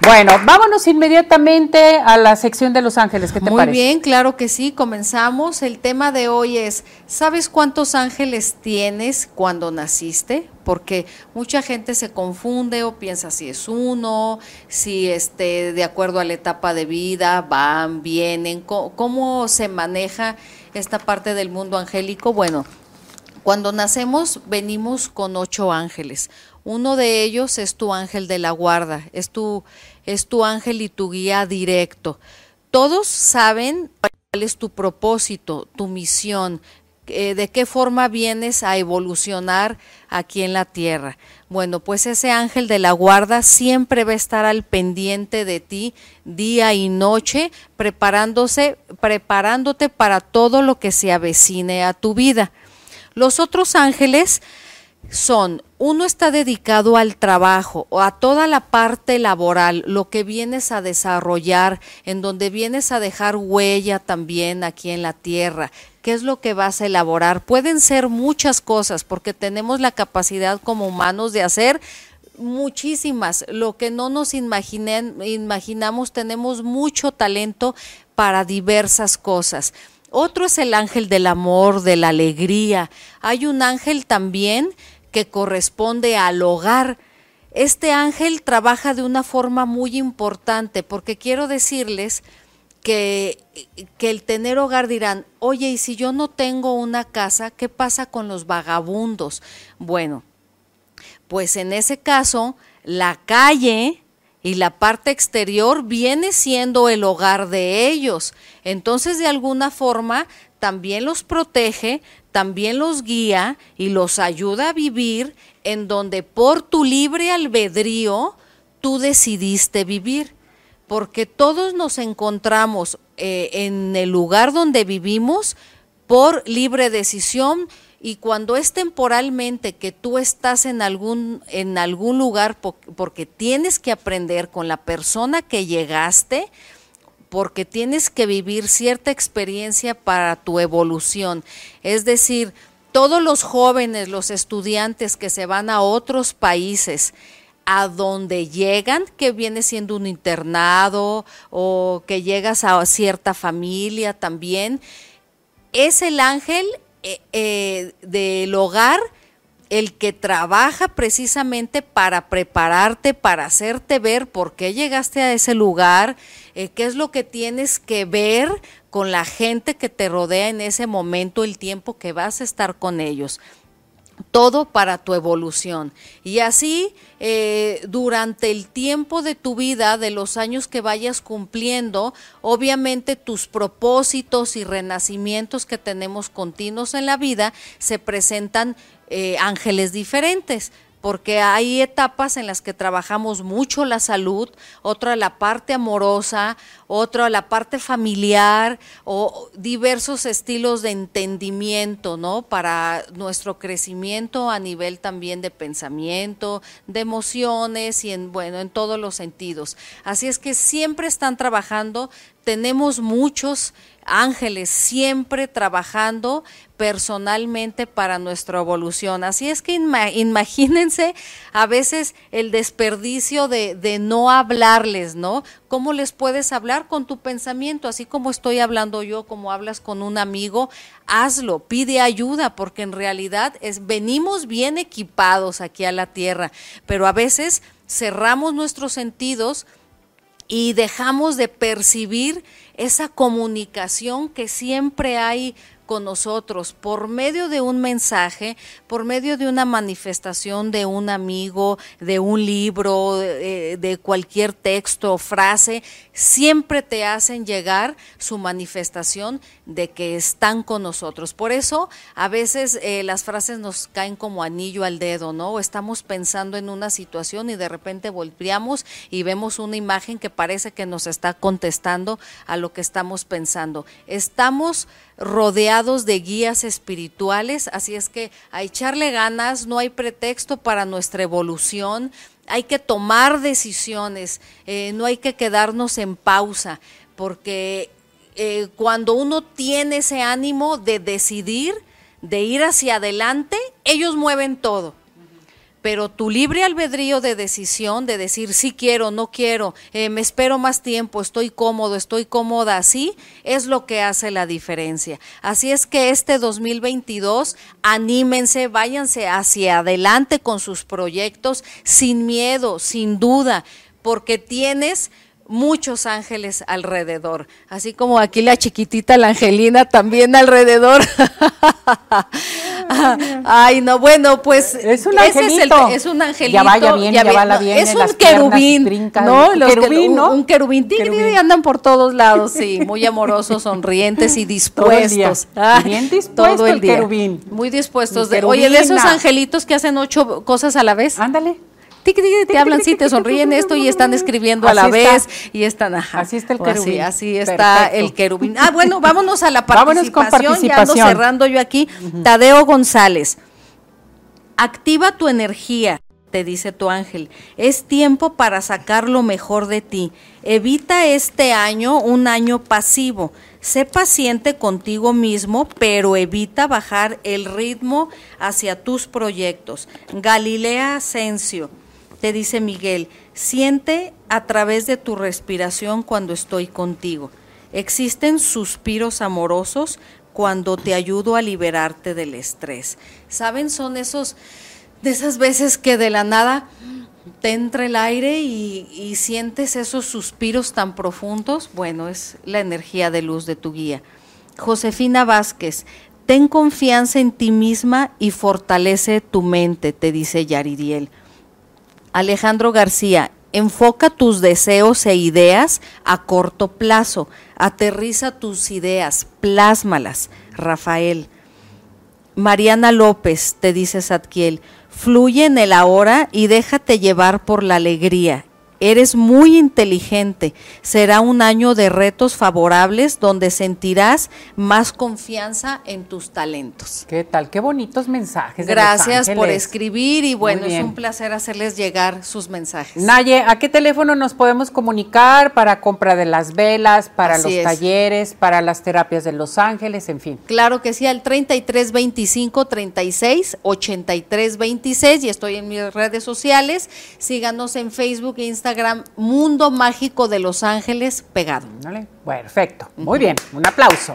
Bueno, vámonos inmediatamente a la sección de Los Ángeles. ¿Qué te Muy bien, claro que sí. Comenzamos. El tema de hoy es, ¿sabes cuántos ángeles tienes cuando naciste? Porque mucha gente se confunde o piensa si es uno, si este, de acuerdo a la etapa de vida van, vienen, cómo se maneja esta parte del mundo angélico. Bueno, cuando nacemos venimos con ocho ángeles. Uno de ellos es tu ángel de la guarda, es tu, es tu ángel y tu guía directo. Todos saben cuál es tu propósito, tu misión, eh, de qué forma vienes a evolucionar aquí en la tierra. Bueno, pues ese ángel de la guarda siempre va a estar al pendiente de ti día y noche, preparándose, preparándote para todo lo que se avecine a tu vida. Los otros ángeles son, uno está dedicado al trabajo o a toda la parte laboral, lo que vienes a desarrollar, en donde vienes a dejar huella también aquí en la tierra. ¿Qué es lo que vas a elaborar? Pueden ser muchas cosas porque tenemos la capacidad como humanos de hacer muchísimas. Lo que no nos imaginamos, tenemos mucho talento para diversas cosas. Otro es el ángel del amor, de la alegría. Hay un ángel también que corresponde al hogar. Este ángel trabaja de una forma muy importante porque quiero decirles que, que, el tener hogar dirán, oye, y si yo no tengo una casa, ¿qué pasa con los vagabundos? Bueno, pues en ese caso, la calle y la parte exterior viene siendo el hogar de ellos. Entonces, de alguna forma, también los protege, también los guía y los ayuda a vivir en donde por tu libre albedrío tú decidiste vivir. Porque todos nos encontramos eh, en el lugar donde vivimos por libre decisión y cuando es temporalmente que tú estás en algún, en algún lugar porque tienes que aprender con la persona que llegaste, porque tienes que vivir cierta experiencia para tu evolución. Es decir, todos los jóvenes, los estudiantes que se van a otros países, a donde llegan, que viene siendo un internado o que llegas a cierta familia también, es el ángel eh, eh, del hogar el que trabaja precisamente para prepararte, para hacerte ver por qué llegaste a ese lugar, eh, qué es lo que tienes que ver con la gente que te rodea en ese momento, el tiempo que vas a estar con ellos todo para tu evolución. Y así, eh, durante el tiempo de tu vida, de los años que vayas cumpliendo, obviamente tus propósitos y renacimientos que tenemos continuos en la vida se presentan eh, ángeles diferentes porque hay etapas en las que trabajamos mucho la salud, otra la parte amorosa, otra la parte familiar o diversos estilos de entendimiento, ¿no? Para nuestro crecimiento a nivel también de pensamiento, de emociones y en bueno, en todos los sentidos. Así es que siempre están trabajando, tenemos muchos ángeles siempre trabajando personalmente para nuestra evolución. Así es que imagínense a veces el desperdicio de, no hablarles, ¿no? ¿Cómo les puedes hablar con tu pensamiento? Así como estoy hablando yo, como hablas con un amigo, hazlo, pide ayuda, porque en realidad es, venimos bien equipados aquí a la tierra, pero a veces cerramos nuestros sentidos y dejamos de percibir esa comunicación que siempre hay con nosotros por medio de un mensaje, por medio de una manifestación de un amigo, de un libro, de, cualquier texto o frase, siempre te hacen llegar su manifestación de que están con nosotros. Por eso a veces eh, las frases nos caen como anillo al dedo, ¿no? estamos pensando en una situación y de repente volteamos y vemos una imagen que parece que nos está contestando a lo que estamos pensando. Estamos rodeados de guías espirituales, así es que a echarle ganas, no hay pretexto para nuestra evolución, hay que tomar decisiones, eh, no hay que quedarnos en pausa, porque eh, cuando uno tiene ese ánimo de decidir, de ir hacia adelante, ellos mueven todo. Pero tu libre albedrío de decisión, de decir sí quiero, no quiero, eh, me espero más tiempo, estoy cómodo, estoy cómoda así, es lo que hace la diferencia. Así es que este 2022, anímense, váyanse hacia adelante con sus proyectos sin miedo, sin duda, porque tienes muchos ángeles alrededor, así como aquí la chiquitita, la Angelina también alrededor. Ay, no, bueno, pues es un angelito. Es, un angelito. Ya vaya bien, ya, va la bien. Es un querubín, ¿no? Los querubín, ¿no? Un querubín, querubín. andan por todos lados, sí, muy amorosos, sonrientes y dispuestos. bien dispuesto todo el, día. querubín. Muy dispuestos. De, oye, de esos angelitos que hacen ocho cosas a la vez. Ándale te hablan, sí, te sonríen esto y están escribiendo a la vez y están, ajá. Así está el querubín. Así, está el querubín. Ah, bueno, vámonos a la participación, ya ando cerrando yo aquí. Tadeo González, activa tu energía, te dice tu ángel. Es tiempo para sacar lo mejor de ti. Evita este año un año pasivo. Sé paciente contigo mismo, pero evita bajar el ritmo hacia tus proyectos. Galilea Asensio te dice Miguel, siente a través de tu respiración cuando estoy contigo. Existen suspiros amorosos cuando te ayudo a liberarte del estrés. ¿Saben? Son esos, de esas veces que de la nada te entra el aire y, y sientes esos suspiros tan profundos. Bueno, es la energía de luz de tu guía. Josefina Vázquez, ten confianza en ti misma y fortalece tu mente, te dice Yaridiel. Alejandro García, enfoca tus deseos e ideas a corto plazo, aterriza tus ideas, plásmalas. Rafael. Mariana López, te dice Sadkiel, fluye en el ahora y déjate llevar por la alegría. Eres muy inteligente. Será un año de retos favorables donde sentirás más confianza en tus talentos. ¿Qué tal? Qué bonitos mensajes. Gracias por escribir y bueno, es un placer hacerles llegar sus mensajes. Naye, ¿a qué teléfono nos podemos comunicar para compra de las velas, para los talleres, para las terapias de Los Ángeles, en fin? Claro que sí, al 3325 36 83 26 y estoy en mis redes sociales. Síganos en Facebook e Instagram Instagram Mundo Mágico de Los Ángeles pegado. Perfecto. Muy bien. Un aplauso.